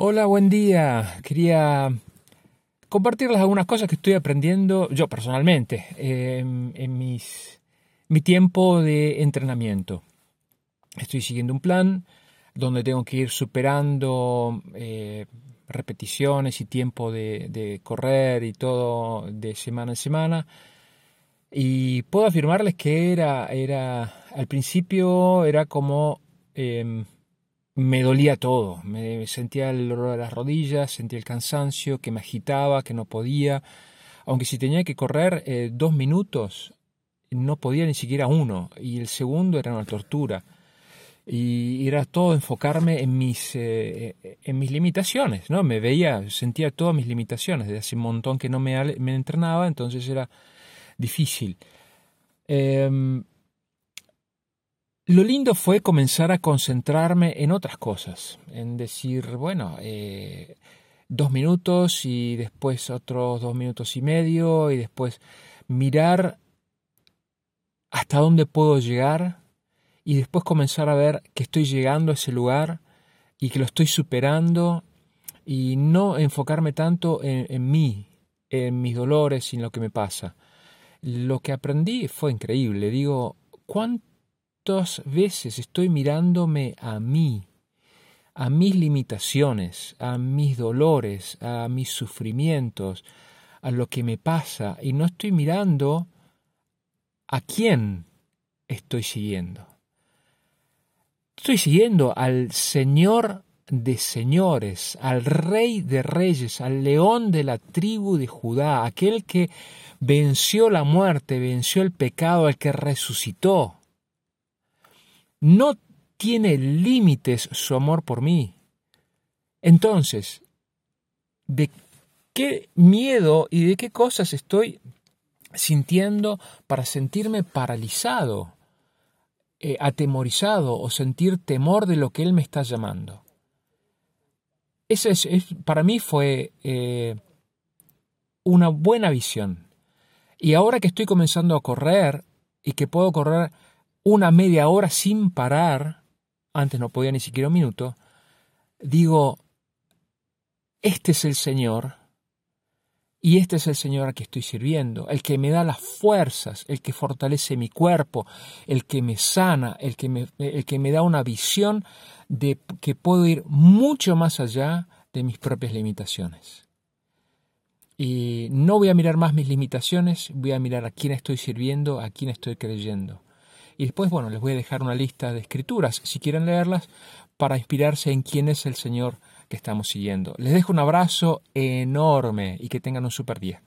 Hola, buen día. Quería compartirles algunas cosas que estoy aprendiendo yo personalmente em, en mi tiempo de entrenamiento. Estoy siguiendo un plan donde tengo que ir superando eh, repeticiones y tiempo de, de, correr y todo de semana en semana. Y puedo afirmarles que era, era al principio era como em, me dolía todo, me sentía el dolor de las rodillas, sentía el cansancio, que me agitaba, que no podía, aunque si tenía que correr eh, dos minutos, no podía ni siquiera uno, y el segundo era una tortura. Y era todo enfocarme en mis, eh, en mis limitaciones, ¿no? Me veía, sentía todas mis limitaciones, desde hace un montón que no me, entrenaba, entonces era difícil. Eh, lo lindo fue comenzar a concentrarme en otras cosas, en decir, bueno, eh, dos minutos y después otros dos minutos y medio y después mirar hasta dónde puedo llegar y después comenzar a ver que estoy llegando a ese lugar y que lo estoy superando y no enfocarme tanto en, en mí, en mis dolores y en lo que me pasa. Lo que aprendí fue increíble. Digo, ¿cuánto veces estoy mirándome a mí, a mis limitaciones, a mis dolores, a mis sufrimientos, a lo que me pasa, y no estoy mirando a quién estoy siguiendo. Estoy siguiendo al Señor de señores, al Rey de reyes, al león de la tribu de Judá, aquel que venció la muerte, venció el pecado, al que resucitó no tiene límites su amor por mí. Entonces, ¿de qué miedo y de qué cosas estoy sintiendo para sentirme paralizado, eh, atemorizado o sentir temor de lo que Él me está llamando? Ese es, para mí fue eh, una buena visión. Y ahora que estoy comenzando a correr y que puedo correr una media hora sin parar, antes no podía ni siquiera un minuto, digo, este es el Señor y este es el Señor a que estoy sirviendo, el que me da las fuerzas, el que fortalece mi cuerpo, el que me sana, el que me, el que me da una visión de que puedo ir mucho más allá de mis propias limitaciones. Y no voy a mirar más mis limitaciones, voy a mirar a quién estoy sirviendo, a quién estoy creyendo. Y después, bueno, les voy a dejar una lista de escrituras, si quieren leerlas, para inspirarse en quién es el Señor que estamos siguiendo. Les dejo un abrazo enorme y que tengan un super día.